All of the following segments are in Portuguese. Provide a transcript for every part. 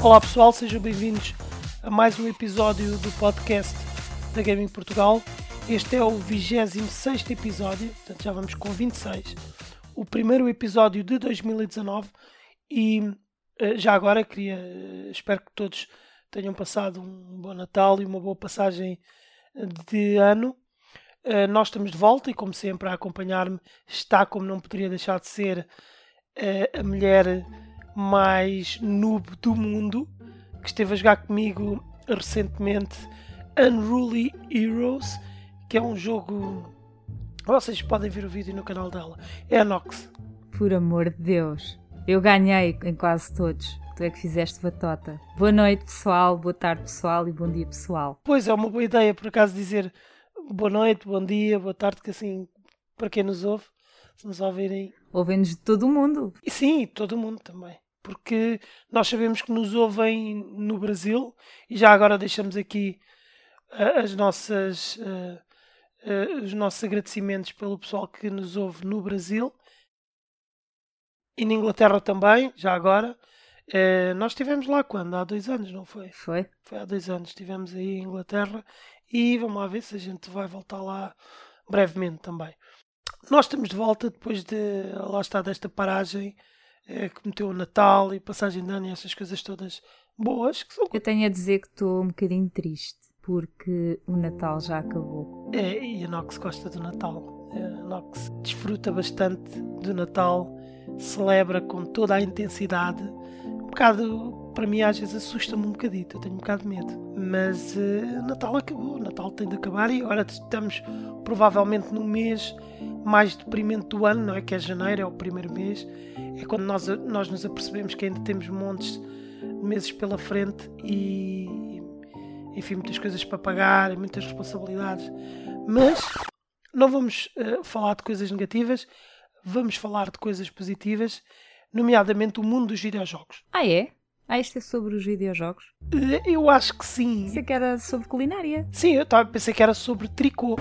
Olá pessoal, sejam bem-vindos a mais um episódio do podcast da Gaming Portugal. Este é o 26 episódio, portanto já vamos com 26. O primeiro episódio de 2019 e eh, já agora queria, eh, espero que todos tenham passado um bom Natal e uma boa passagem de ano. Eh, nós estamos de volta e, como sempre, a acompanhar-me está, como não poderia deixar de ser, a mulher mais noob do mundo, que esteve a jogar comigo recentemente Unruly Heroes, que é um jogo. Vocês podem ver o vídeo no canal dela. É a Nox. Por amor de Deus. Eu ganhei em quase todos. Tu é que fizeste batota. Boa noite, pessoal. Boa tarde, pessoal. E bom dia, pessoal. Pois é, uma boa ideia, por acaso, dizer boa noite, bom dia, boa tarde, que assim, para quem nos ouve, se nos ouvirem. Ouvem-nos de todo o mundo. E sim, todo o mundo também porque nós sabemos que nos ouvem no Brasil e já agora deixamos aqui uh, as nossas, uh, uh, os nossos agradecimentos pelo pessoal que nos ouve no Brasil e na Inglaterra também, já agora. nós estivemos lá quando? Há dois anos, não foi? Foi. Foi há dois anos, estivemos aí em Inglaterra e vamos lá ver se a gente vai voltar lá brevemente também. Nós estamos de volta depois de lá está desta paragem é, que meteu o Natal e passagem de ano e essas coisas todas boas. Que são... Eu tenho a dizer que estou um bocadinho triste porque o Natal já acabou. É, e a Nox gosta do Natal. É, a Nox desfruta bastante do Natal, celebra com toda a intensidade. Um bocado, para mim, às vezes assusta-me um bocadito, eu tenho um bocado de medo. Mas uh, Natal acabou, Natal tem de acabar e agora estamos provavelmente no mês mais deprimente do ano, não é? Que é janeiro, é o primeiro mês. É quando nós, nós nos apercebemos que ainda temos montes de meses pela frente e, enfim, muitas coisas para pagar, muitas responsabilidades. Mas não vamos uh, falar de coisas negativas, vamos falar de coisas positivas, nomeadamente o mundo dos videojogos. Ah, é? Ah, isto é sobre os videojogos? Uh, eu acho que sim. Pensei que era sobre culinária. Sim, eu tava, pensei que era sobre tricô.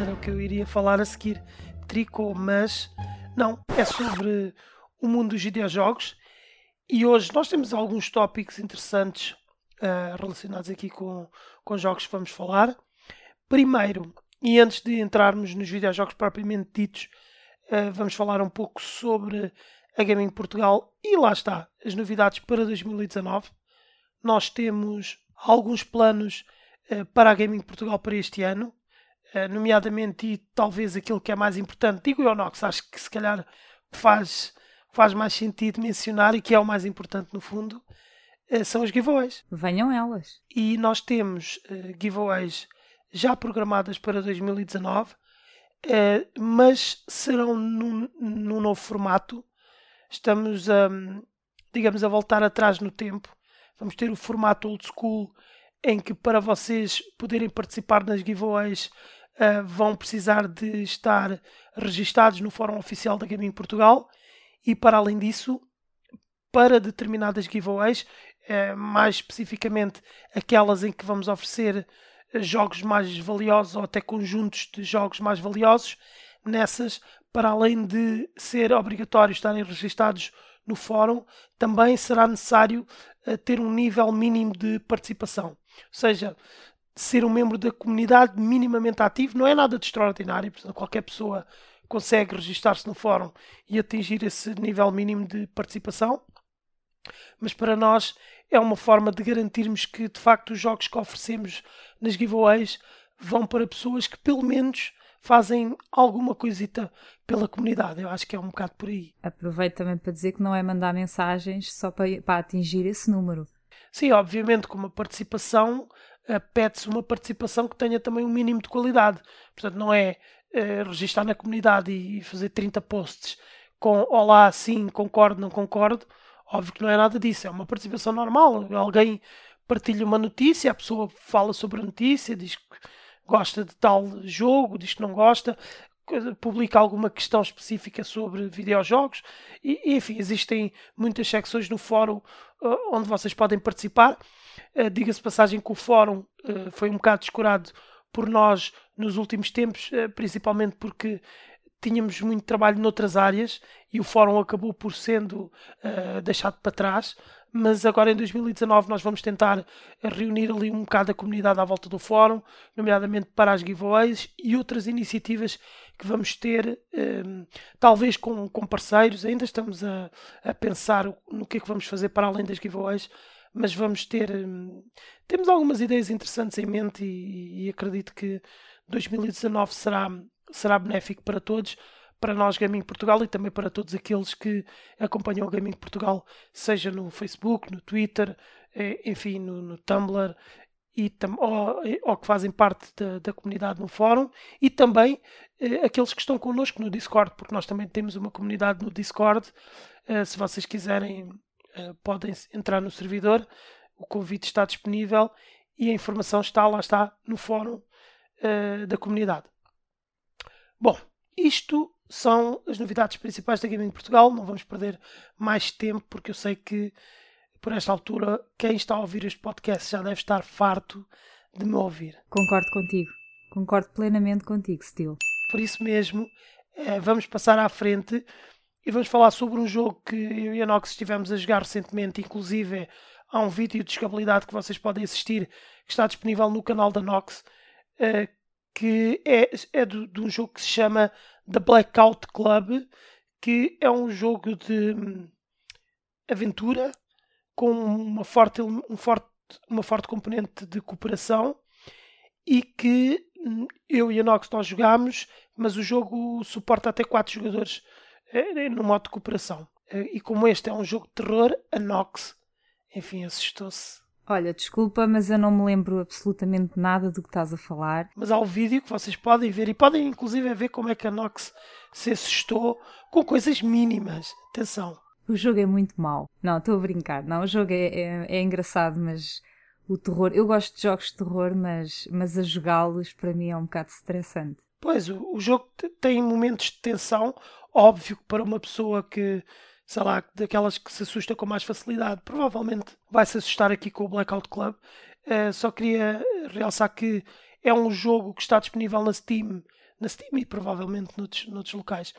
Era o que eu iria falar a seguir tricô, mas não, é sobre o mundo dos videojogos. E hoje nós temos alguns tópicos interessantes uh, relacionados aqui com, com jogos que vamos falar. Primeiro, e antes de entrarmos nos videojogos propriamente ditos, uh, vamos falar um pouco sobre a Gaming Portugal e lá está, as novidades para 2019. Nós temos alguns planos uh, para a Gaming Portugal para este ano. Nomeadamente e talvez aquilo que é mais importante, digo eu, Nox, acho que se calhar faz, faz mais sentido mencionar e que é o mais importante no fundo, eh, são as giveaways. Venham elas. E nós temos uh, giveaways já programadas para 2019, uh, mas serão num, num, novo formato. Estamos, um, digamos, a voltar atrás no tempo. Vamos ter o formato old school, em que para vocês poderem participar nas giveaways vão precisar de estar registados no Fórum Oficial da Gaming Portugal e, para além disso, para determinadas giveaways, uh, mais especificamente aquelas em que vamos oferecer eh, jogos mais valiosos ou até conjuntos de jogos mais valiosos, nessas, para além de ser obrigatório estarem registados no fórum, também será necessário uh, ter um nível mínimo de participação. Ou seja, ser um membro da comunidade minimamente ativo não é nada de extraordinário, portanto, qualquer pessoa consegue registar-se no fórum e atingir esse nível mínimo de participação. Mas para nós é uma forma de garantirmos que de facto os jogos que oferecemos nas giveaways vão para pessoas que pelo menos fazem alguma coisita pela comunidade. Eu acho que é um bocado por aí. Aproveito também para dizer que não é mandar mensagens só para, para atingir esse número. Sim, obviamente, com uma participação pede-se uma participação que tenha também um mínimo de qualidade. Portanto, não é uh, registar na comunidade e fazer 30 posts com olá, sim, concordo, não concordo. Óbvio que não é nada disso, é uma participação normal. Alguém partilha uma notícia, a pessoa fala sobre a notícia, diz que gosta de tal jogo, diz que não gosta, publica alguma questão específica sobre videojogos e, enfim, existem muitas secções no fórum uh, onde vocês podem participar. Uh, Diga-se passagem que o fórum uh, foi um bocado descurado por nós nos últimos tempos, principalmente porque tínhamos muito trabalho noutras áreas e o fórum acabou por sendo deixado para trás. mas agora em 2019 nós vamos tentar reunir ali um bocado a comunidade à volta do fórum, nomeadamente para as giveaways e outras iniciativas que vamos ter, um, talvez com, com, parceiros. Ainda estamos a, a, pensar no que é que vamos fazer para além das giveaways, mas vamos ter. Um, temos algumas ideias interessantes em mente e, e acredito que 2019 será, será benéfico para todos para nós Gaming Portugal e também para todos aqueles que acompanham o Gaming Portugal, seja no Facebook, no Twitter, eh, enfim, no, no Tumblr e ou, ou, que fazem parte da, da, comunidade no fórum e também eh, aqueles que estão connosco no Discord, porque nós também temos uma comunidade no Discord. Eh, se vocês quiserem, eh, podem entrar no servidor, o convite está disponível e a informação está, lá está, no fórum eh, da comunidade. Bom, isto são as novidades principais da Gaming Portugal. Não vamos perder mais tempo, porque eu sei que por esta altura quem está a ouvir este podcast já deve estar farto de me ouvir. Concordo contigo. Concordo plenamente contigo, Steel. Por isso mesmo, eh, vamos passar à frente e vamos falar sobre um jogo que eu e a Nox estivemos a jogar recentemente. Inclusive, há um vídeo de jogabilidade que vocês podem assistir que está disponível no canal da Nox, eh, que é, é de, de um jogo que se chama The Blackout Club, que é um jogo de hum, aventura com uma forte, um forte, uma forte componente de cooperação e que hum, eu e a Nox nós jogámos, mas o jogo suporta até 4 jogadores no modo de cooperação. Eh, e como este é um jogo de terror, a Nox, enfim, assustou-se Olha, desculpa, mas eu não me lembro absolutamente nada do que estás a falar. Mas há o vídeo que vocês podem ver e podem inclusive ver como é que a Nox se assustou com coisas mínimas. Atenção. O jogo é muito mau. Não, estou a brincar. Não, o jogo é, é, é, engraçado, mas o terror. Eu gosto de jogos de terror, mas, mas a jogá-los para mim é um bocado estressante. Pois, o, o jogo tem momentos de tensão. Óbvio que para uma pessoa que sei lá, daquelas que se assusta com mais facilidade. Provavelmente vai se assustar aqui com o Blackout Club. Uh, só queria realçar que é um jogo que está disponível na Steam, na Steam e provavelmente noutros, noutros locais,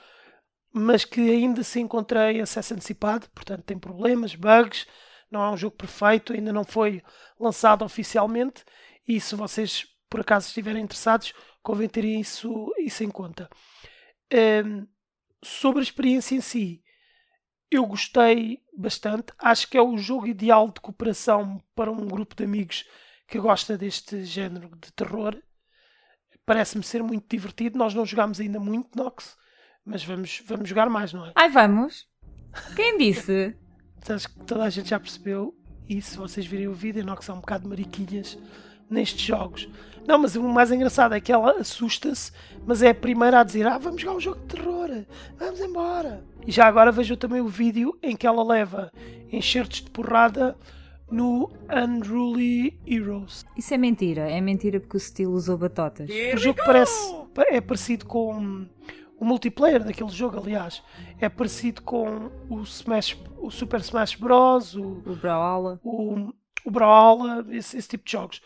mas que ainda se encontrei acesso antecipado, portanto tem problemas, bugs, não é um jogo perfeito, ainda não foi lançado oficialmente e se vocês por acaso estiverem interessados, convém terem isso, isso em conta. Ehm, sobre a experiência em si, eu gostei bastante. Acho que é o jogo ideal de cooperação para um grupo de amigos que gosta deste género de terror. Parece-me ser muito divertido. Nós não jogámos ainda muito Nox, mas vamos, vamos jogar mais, não é? Ai, vamos! Quem disse? Acho que toda a gente já percebeu. E se vocês virem o vídeo, Nox é um bocado de mariquilhas nestes jogos. Não, mas o mais engraçado é que ela assusta-se, mas é a primeira a dizer: Ah, vamos jogar um jogo de terror, vamos embora. E já agora vejam também o vídeo em que ela leva enxertos de porrada no Unruly Heroes. Isso é mentira, é mentira porque o estilo usou batotas. O jogo parece é parecido com o multiplayer daquele jogo, aliás, é parecido com o Smash, o Super Smash Bros, o, o Brawlhalla, o, o Brawlhalla, esse, esse tipo de jogos.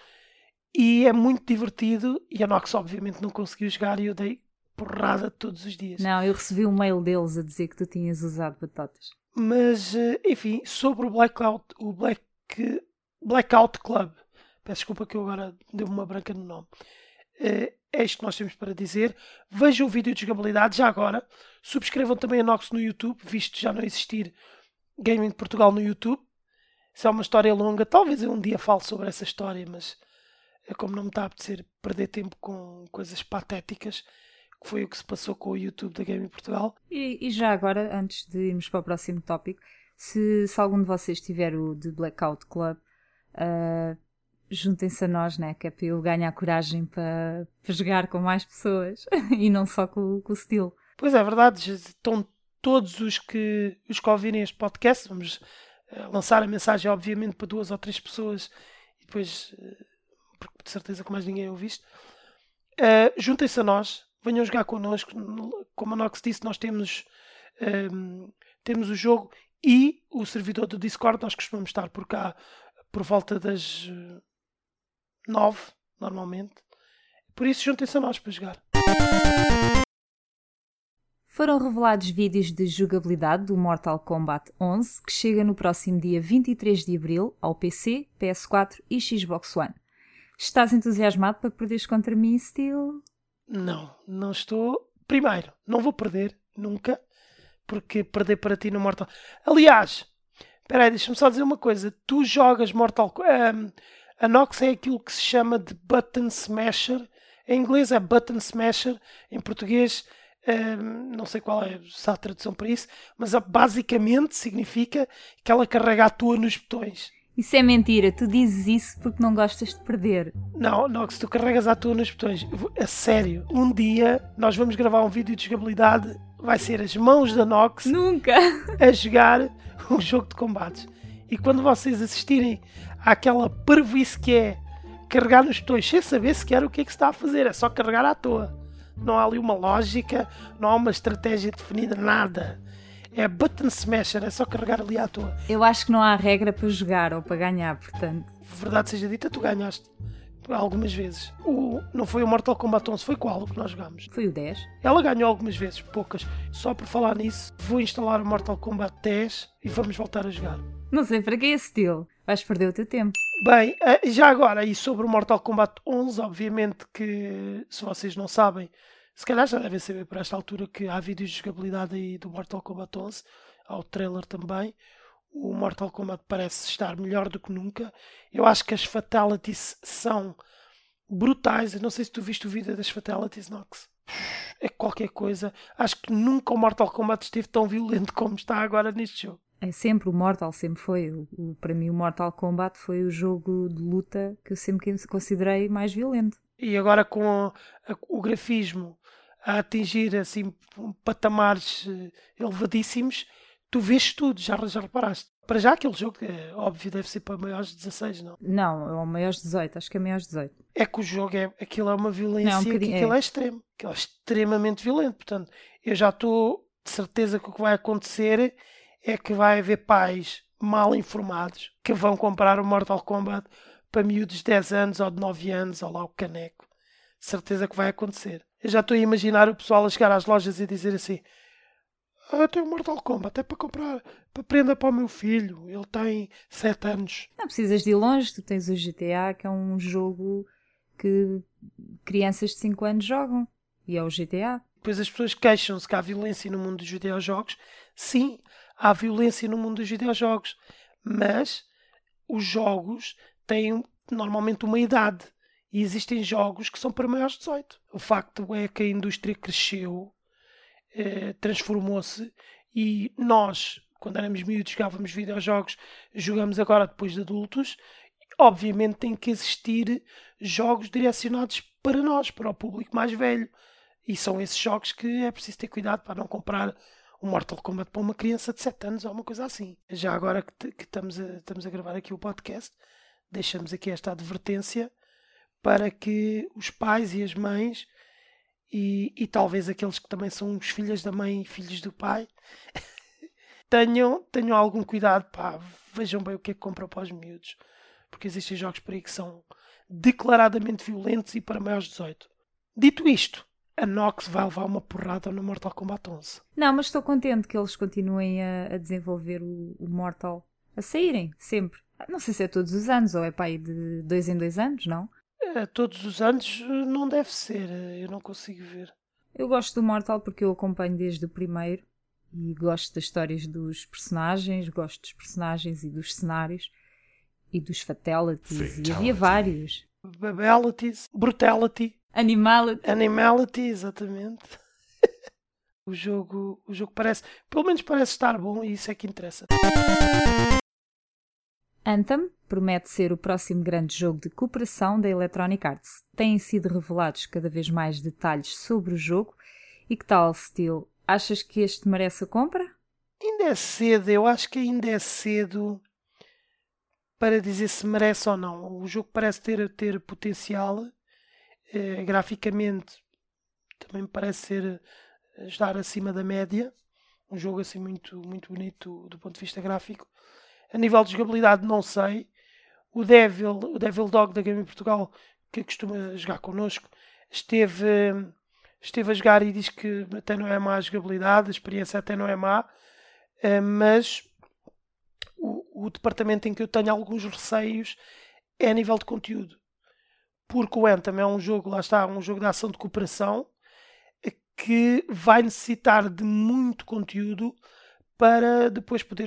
E é muito divertido. E a Nox, obviamente, não conseguiu jogar e eu dei porrada todos os dias. Não, eu recebi um mail deles a dizer que tu tinhas usado batatas. Mas, eh, enfim, sobre o Blackout, o Black, Blackout Club, peço desculpa que eu agora dei uma branca no nome. Eh, é isto que nós temos para dizer. Vejam o vídeo de jogabilidade já agora. Subscrevam também a Nox no YouTube, visto já não existir Gaming de Portugal no YouTube. Isso é uma história longa. Talvez eu um dia fale sobre essa história, mas como não me está a apetecer perder tempo com coisas patéticas, que foi o que se passou com o YouTube da Game em Portugal. E, e, já agora, antes de irmos para o próximo tópico, se, se algum de vocês tiver o The Blackout Club, uh, juntem-se a nós, né? que é para eu ganhar coragem para, para jogar com mais pessoas e não só com, com o Steel. Pois é, verdade, estão todos os que, os que ouvirem este podcast, vamos uh, lançar a mensagem, obviamente, para duas ou três pessoas e depois. Porque de certeza que mais ninguém ouviste. Uh, Juntem-se a nós, venham jogar connosco. Como a Nox disse, nós temos, um, temos o jogo e o servidor do Discord. Nós costumamos estar por cá por volta das nove, normalmente. Por isso, juntem-se a nós para jogar. foram revelados vídeos de jogabilidade do Mortal Kombat 11, que chega no próximo dia 23 de abril ao PC, PS4 e Xbox One. Estás entusiasmado para perderes contra mim, Steel? Não, não estou. Primeiro, não vou perder, nunca, porque perder para ti no Mortal Aliás, espera aí, deixa-me só dizer uma coisa. Tu jogas Mortal. Um, a Nox é aquilo que se chama de Button Smasher. Em inglês é Button Smasher, em português não sei qual é a tradução para isso, mas basicamente significa que ela carrega a tua nos botões. Isso é mentira, tu dizes isso porque não gostas de perder. Não, Nox, tu carregas a tua nos botões. A sério, um dia nós vamos gravar um vídeo de jogabilidade, vai ser as mãos da Nox Nunca! a jogar um jogo de combates. E quando vocês assistirem àquela parvoíce que é carregar nos botões sem saber sequer o que é que se está a fazer, é só carregar à toa. Não há ali uma lógica, não há uma estratégia definida, nada. É button smasher, é só carregar ali à toa. Eu acho que não há regra para jogar ou para ganhar, portanto. Verdade seja dita, tu ganhaste algumas vezes. O, não foi o Mortal Kombat 11, foi qual o que nós jogámos? Foi o 10. Ela ganhou algumas vezes, poucas. Só por falar nisso, vou instalar o Mortal Kombat 10 e vamos voltar a jogar. Não sei para que é esse estilo. Vais perder o teu tempo. Bem, eh, já agora, e sobre o Mortal Kombat 11, obviamente que, se vocês não sabem, se calhar já devem saber por esta altura que há vídeos de jogabilidade aí do Mortal Kombat 11, há o trailer também. O Mortal Kombat parece estar melhor do que nunca. Eu acho que as fatalities são brutais. Eu não sei se tu viste o vídeo das fatalities, Nox. É qualquer coisa. Acho que nunca o Mortal Kombat esteve tão violento como está agora neste jogo. É sempre, o Mortal sempre foi. O, o, para mim, o Mortal Kombat foi o jogo de luta que eu sempre considerei mais violento. E agora com o grafismo a atingir assim patamares eh, elevadíssimos, tu vês tudo, já, já reparaste. Para já aquele jogo, é óbvio, deve ser para maiores de 16, não? Não, é maiores de 18, acho que é maiores de 18. É que o jogo é, aquilo é uma violência não, um que aquilo é. é extremo, aquilo é extremamente violento. Portanto, eu já estou de certeza que o que vai acontecer é que vai haver pais mal informados que vão comprar o Mortal Kombat para miúdos de 10 anos ou de 9 anos, ou lá o caneco. Certeza que vai acontecer. Eu já estou a imaginar o pessoal a chegar às lojas e dizer assim: ah, tenho Mortal Kombat, é para comprar, para prenda para o meu filho, ele tem 7 anos. Não precisas de ir longe, tu tens o GTA, que é um jogo que crianças de 5 anos jogam, e é o GTA. Depois as pessoas queixam-se que há violência no mundo dos videojogos. Sim, há violência no mundo dos videojogos, mas os jogos têm normalmente uma idade e existem jogos que são para maiores de 18. O facto é que a indústria cresceu, eh, transformou-se e nós, quando éramos miúdos, jogávamos videojogos, jogamos agora depois de adultos. Obviamente tem que existir jogos direcionados para nós, para o público mais velho. E são esses jogos que é preciso ter cuidado para não comprar um Mortal Kombat para uma criança de 7 anos ou uma coisa assim. Já agora que, que estamos, a, estamos a gravar aqui o podcast, deixamos aqui esta advertência para que os pais e as mães e, e talvez aqueles que também são os filhos da mãe e filhos do pai tenham, tenham algum cuidado, pá, vejam bem o que é que compram para os miúdos, porque existem jogos por aí que são declaradamente violentos e para maiores de 18. Dito isto, a Nox vai levar uma porrada no Mortal Kombat 11. Não, mas estou contente que eles continuem a, a desenvolver o, o, Mortal, a saírem, sempre. Não sei se é todos os anos ou é aí de dois em dois anos, não? É, todos os anos não deve ser, eu não consigo ver. Eu gosto do Mortal porque eu acompanho desde o primeiro e gosto das histórias dos personagens, gosto dos personagens e dos cenários e dos fatalities, Fatality. e havia vários. Babalities, brutality. Animality. Animality, exatamente. o jogo, o jogo parece, pelo menos parece estar bom e isso é que interessa. Anthem promete ser o próximo grande jogo de cooperação da Electronic Arts. Têm sido revelados cada vez mais detalhes sobre o jogo e que tal, Steel? Achas que este merece a compra? Ainda é cedo, eu acho que ainda é cedo para dizer se merece ou não. O jogo parece ter, ter potencial eh, graficamente também parece ser eh, estar acima da média. Um jogo assim muito, muito bonito do ponto de vista gráfico. A nível de jogabilidade não sei. O Devil, o Devil Dog da Game Portugal, que costuma jogar connosco, esteve, esteve a jogar e diz que até não é má a jogabilidade, a experiência até não é má, uh, mas o, o departamento em que eu tenho alguns receios é a nível de conteúdo. Porque o Anthem é um jogo, lá está, um jogo de ação de cooperação que vai necessitar de muito conteúdo para depois poder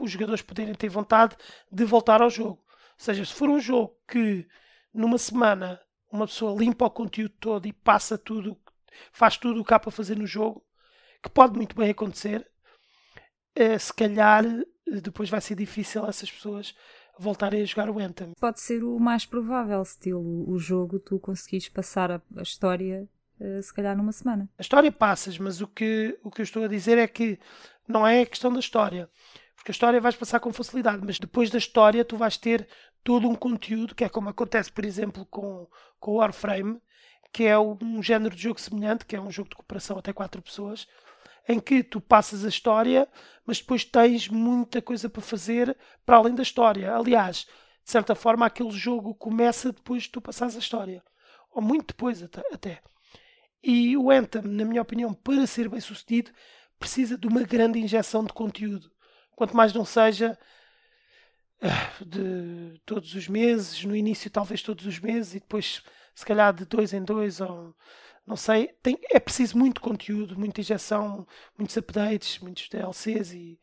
os jogadores poderem ter vontade de voltar ao jogo. Ou seja, se for um jogo que numa semana uma pessoa limpa o conteúdo todo e passa tudo, faz tudo o que há para fazer no jogo, que pode muito bem acontecer, eh, se calhar eh, depois vai ser difícil essas pessoas voltarem a jogar o Anthem. Pode ser o mais provável, estilo o jogo, tu conseguires passar a, a história uh, se calhar numa semana. A história passas, mas o que, o que eu estou a dizer é que não é a questão da história. Porque a história vais passar com facilidade, mas depois da história tu vais ter todo um conteúdo, que é como acontece, por exemplo, com, com Warframe, que é um género de jogo semelhante, que é um jogo de cooperação até quatro pessoas, em que tu passas a história, mas depois tens muita coisa para fazer para além da história. Aliás, de certa forma, aquele jogo começa depois de tu passares a história. Ou muito depois até. E o Anthem, na minha opinião, para ser bem sucedido, precisa de uma grande injeção de conteúdo. Quanto mais não seja ah, de todos os meses, no início talvez todos os meses e depois se calhar de dois em dois ou não sei, tem, é preciso muito conteúdo, muita injeção, muitos updates, muitos DLCs e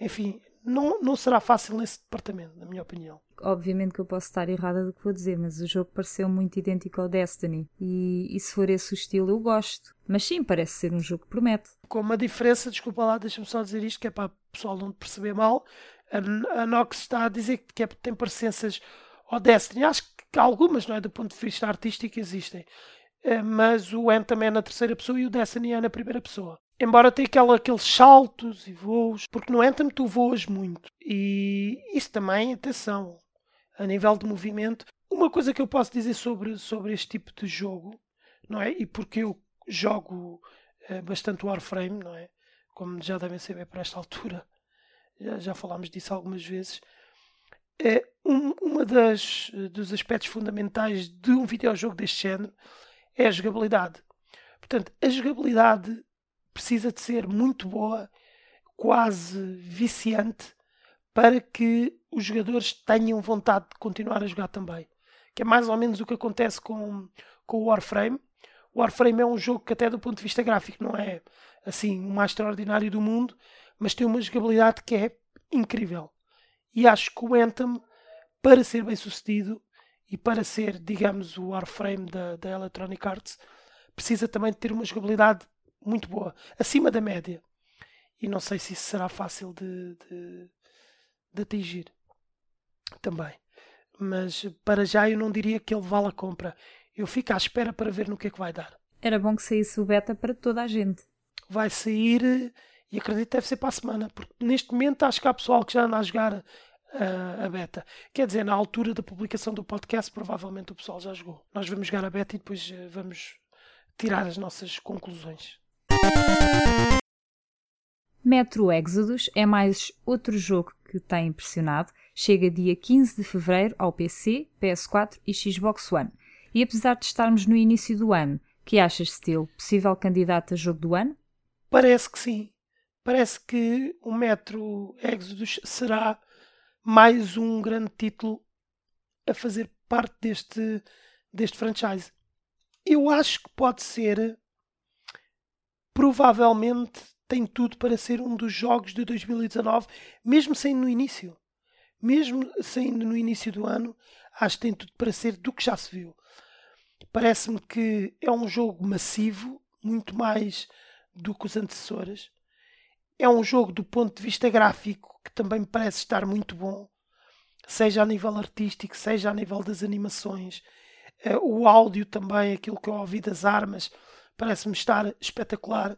enfim, não, não será fácil nesse departamento, na minha opinião. Obviamente que eu posso estar errada do que vou dizer, mas o jogo pareceu muito idêntico ao Destiny. E, e se for esse o estilo, eu gosto. Mas sim, parece ser um jogo que promete. Com uma diferença, desculpa lá, deixa-me só dizer isto, que é para o pessoal não perceber mal. A, a Nox está a dizer que é, tem parecenças ao Destiny. Acho que algumas, não é? Do ponto de vista artístico, existem. Eh, mas o Anthem é na terceira pessoa e o Destiny é na primeira pessoa. Embora tenha aquela, aqueles saltos e voos, porque no Anthem tu voas muito. E isso também, atenção, a nível de movimento. Uma coisa que eu posso dizer sobre, sobre este tipo de jogo, não é? E porque eu jogo é, bastante Warframe, não é? Como já devem saber para esta altura, já, já falámos disso algumas vezes. É um, uma das dos aspectos fundamentais de um videojogo deste género é a jogabilidade. Portanto, a jogabilidade precisa de ser muito boa, quase viciante, para que os jogadores tenham vontade de continuar a jogar também. Que é mais ou menos o que acontece com, com o Warframe. O Warframe é um jogo que, até do ponto de vista gráfico, não é assim o mais extraordinário do mundo, mas tem uma jogabilidade que é incrível. E acho que o Anthem, para ser bem sucedido, e para ser, digamos, o Warframe da, da Electronic Arts, precisa também de ter uma jogabilidade muito boa, acima da média. E não sei se isso será fácil de, de, de atingir também. Mas para já eu não diria que ele vale a compra. Eu fico à espera para ver no que é que vai dar. Era bom que saísse o beta para toda a gente. Vai sair e acredito que deve ser para a semana, porque neste momento acho que há pessoal que já anda a jogar a, a, beta. Quer dizer, na altura da publicação do podcast, provavelmente o pessoal já jogou. Nós vamos jogar a beta e depois uh, vamos tirar as nossas conclusões. Metro Exodus é mais outro jogo que tem impressionado. Chega dia 15 de fevereiro ao PC, PS4 e Xbox One. E apesar de estarmos no início do ano, que achas, Steel, possível candidato a jogo do ano? Parece que sim. Parece que o Metro Exodus será mais um grande título a fazer parte deste, deste franchise. Eu acho que pode ser, provavelmente, tem tudo para ser um dos jogos de 2019, mesmo sendo no início. Mesmo sendo no início do ano, acho que tem tudo para ser do que já se viu. Parece-me que é um jogo massivo, muito mais do que os antecessores. É um jogo do ponto de vista gráfico que também parece estar muito bom, seja a nível artístico, seja a nível das animações. Uh, o áudio também, aquilo que eu ouvi das armas, parece-me estar espetacular.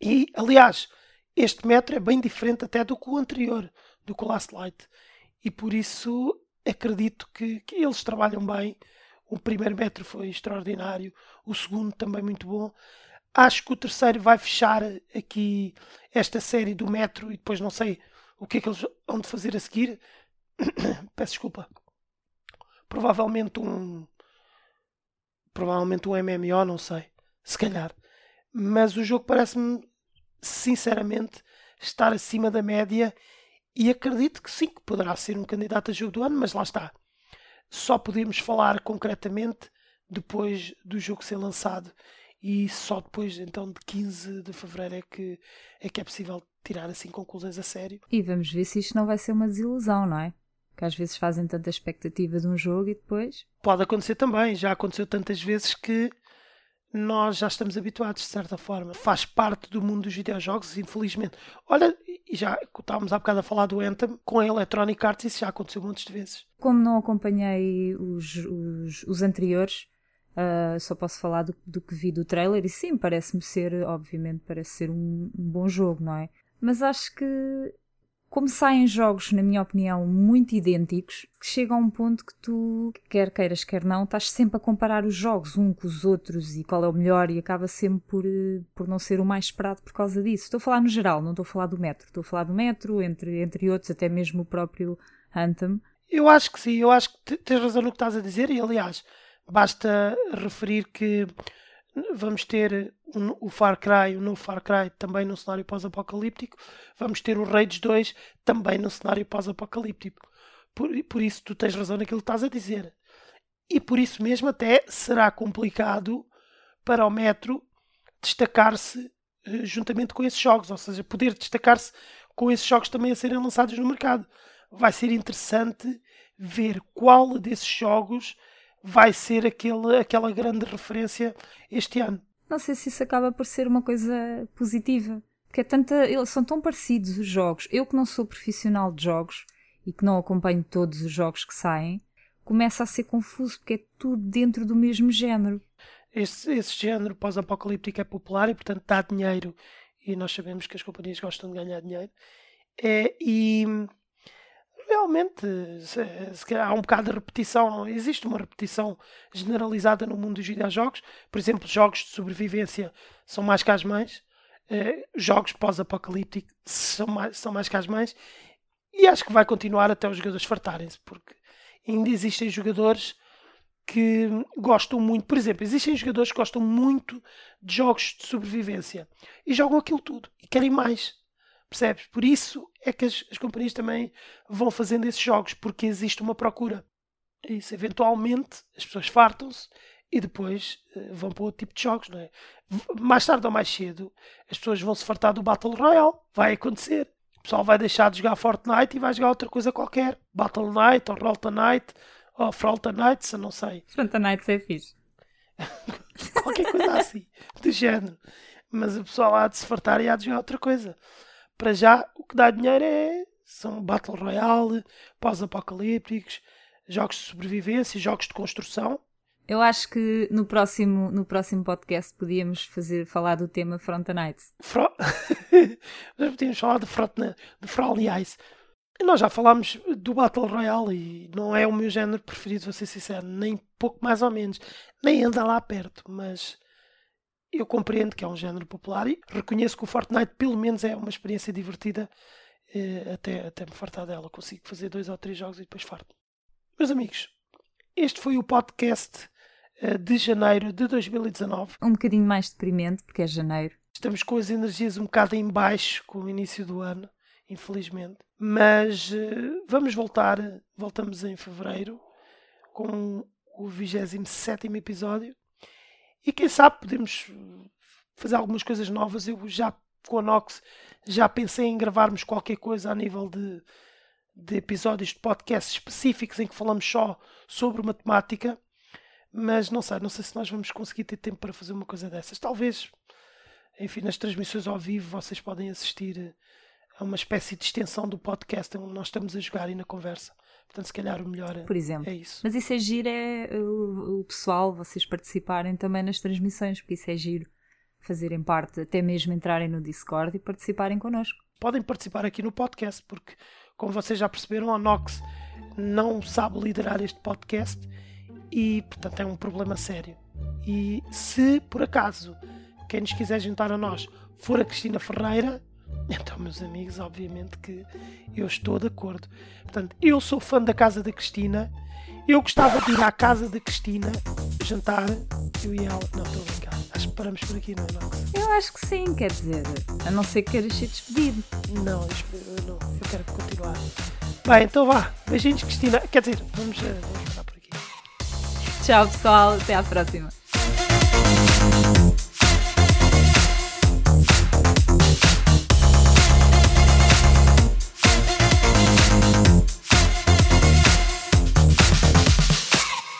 E, aliás, este metro é bem diferente até do que o anterior, do que o Last Light. E por isso acredito que, que eles trabalham bem. O primeiro metro foi extraordinário, o segundo também muito bom. Acho que o terceiro vai fechar aqui esta série do Metro e depois não sei o que é que eles vão fazer a seguir. Peço desculpa. Provavelmente um. Provavelmente um MMO, não sei. Se calhar. Mas o jogo parece-me, sinceramente, estar acima da média e acredito que sim, que poderá ser um candidato a jogo do ano, mas lá está. Só podemos falar concretamente depois do jogo ser lançado e só depois então de 15 de fevereiro é que é que é possível tirar assim conclusões a sério. E vamos ver se isto não vai ser uma desilusão, não é? Que às vezes fazem tanta expectativa de um jogo e depois. Pode acontecer também, já aconteceu tantas vezes que nós já estamos habituados, de certa forma. Faz parte do mundo dos videojogos, infelizmente. Olha, já estávamos há bocado a falar do Anthem, com a Electronic Arts isso já aconteceu muitas vezes. Como não acompanhei os, os, os anteriores, uh, só posso falar do, do, que vi do trailer, e sim, parece-me ser, obviamente, parece ser um, um bom jogo, não é? Mas acho que como saem jogos, na minha opinião, muito idênticos, que chega a um ponto que tu, quer queiras, quer não, estás sempre a comparar os jogos um com os outros e qual é o melhor e acaba sempre por, eh, por não ser o mais esperado por causa disso. Estou a falar no geral, não estou a falar do Metro. Estou a falar do Metro, entre, entre outros, até mesmo o próprio Anthem. Eu acho que sim, eu acho que tens razão no que estás a dizer e, aliás, basta referir que vamos ter o Far Cry, o novo Far Cry também no cenário pós-apocalíptico, vamos ter o Rage 2 também no cenário pós-apocalíptico. Por, por isso tu tens razão naquilo que estás a dizer. E por isso mesmo até será complicado para o Metro destacar-se uh, juntamente com esses jogos, ou seja, poder destacar-se com esses jogos também a serem lançados no mercado. Vai ser interessante ver qual desses jogos vai ser aquele, aquela grande referência este ano. Não sei se isso acaba por ser uma coisa positiva. Porque é tanta, eles são tão parecidos os jogos. Eu que não sou profissional de jogos e que não acompanho todos os jogos que saem, começa a ser confuso porque é tudo dentro do mesmo género. Esse, esse género pós-apocalíptico é popular e, portanto, dá dinheiro. E nós sabemos que as companhias gostam de ganhar dinheiro. É, e realmente se, se há um bocado de repetição, existe uma repetição generalizada no mundo dos videojogos. Por exemplo, jogos de sobrevivência são mais que as mães, uh, jogos pós-apocalípticos são mais, são mais que as mães, e acho que vai continuar até os jogadores fartarem-se, porque ainda existem jogadores que gostam muito, por exemplo, existem jogadores que gostam muito de jogos de sobrevivência e jogam aquilo tudo e querem mais. Percebes? Por isso é que as, as companhias também vão fazendo esses jogos, porque existe uma procura. Isso, eventualmente, as pessoas fartam-se e depois uh, vão para outro tipo de jogos, não é? Mais tarde ou mais cedo, as pessoas vão se fartar do Battle Royale, vai acontecer. O pessoal vai deixar de jogar Fortnite e vai jogar outra coisa qualquer. Battle Night, ou Rolta Night, ou Frolta Night, se não sei. Frolta Night é fixe. qualquer coisa assim, do género. Mas o pessoal há de se fartar e há de jogar outra coisa para já o que dá dinheiro é são Battle Royale, pós-apocalípticos, jogos de sobrevivência, jogos de construção. Eu acho que no próximo, no próximo podcast podíamos fazer, falar do tema Front. Fro... Nós podíamos falar de Front de Frowly Ice. Nós já falámos do Battle Royale e não é o meu género preferido, vou ser sincero, nem pouco mais ou menos, nem anda lá perto, mas eu compreendo que é um género popular e reconheço que o Fortnite pelo menos é uma experiência divertida eh, até, até me fartar dela. Consigo fazer dois ou três jogos e depois farto. Meus amigos, este foi o podcast eh, de janeiro de 2019. Um bocadinho mais deprimente porque é janeiro. Estamos com as energias um bocado em baixo com o início do ano, infelizmente. Mas eh, vamos voltar, voltamos em fevereiro com o 27 episódio e quem sabe podemos fazer algumas coisas novas. Eu já com a Nox já pensei em gravarmos qualquer coisa a nível de, de episódios de podcast específicos em que falamos só sobre matemática. Mas não sei, não sei se nós vamos conseguir ter tempo para fazer uma coisa dessas. Talvez, enfim, nas transmissões ao vivo vocês podem assistir a uma espécie de extensão do podcast onde nós estamos a jogar e na conversa. Portanto, se calhar o melhor é, Por exemplo. é isso. Mas isso é giro, é o, o, pessoal, vocês participarem também nas transmissões, porque isso é giro. Fazerem parte, até mesmo entrarem no Discord e participarem connosco. Podem participar aqui no podcast, porque, como vocês já perceberam, a Nox não sabe liderar este podcast e, portanto, é um problema sério. E se, por acaso, quem nos quiser juntar a nós for a Cristina Ferreira, então, meus amigos, obviamente que eu estou de acordo. Portanto, eu sou fã da casa da Cristina Eu gostava de ir à casa da Cristina jantar, eu e ela. Não, estou a brincar. Acho que paramos por aqui, não é, Max? Eu acho que sim, quer dizer, a não ser que queiras ser despedido. Não, eu, não, eu quero continuar. Bem, então vá. Beijinhos, Cristina. Quer dizer, vamos, eh, vamos parar por aqui. Tchau, pessoal. Até à próxima.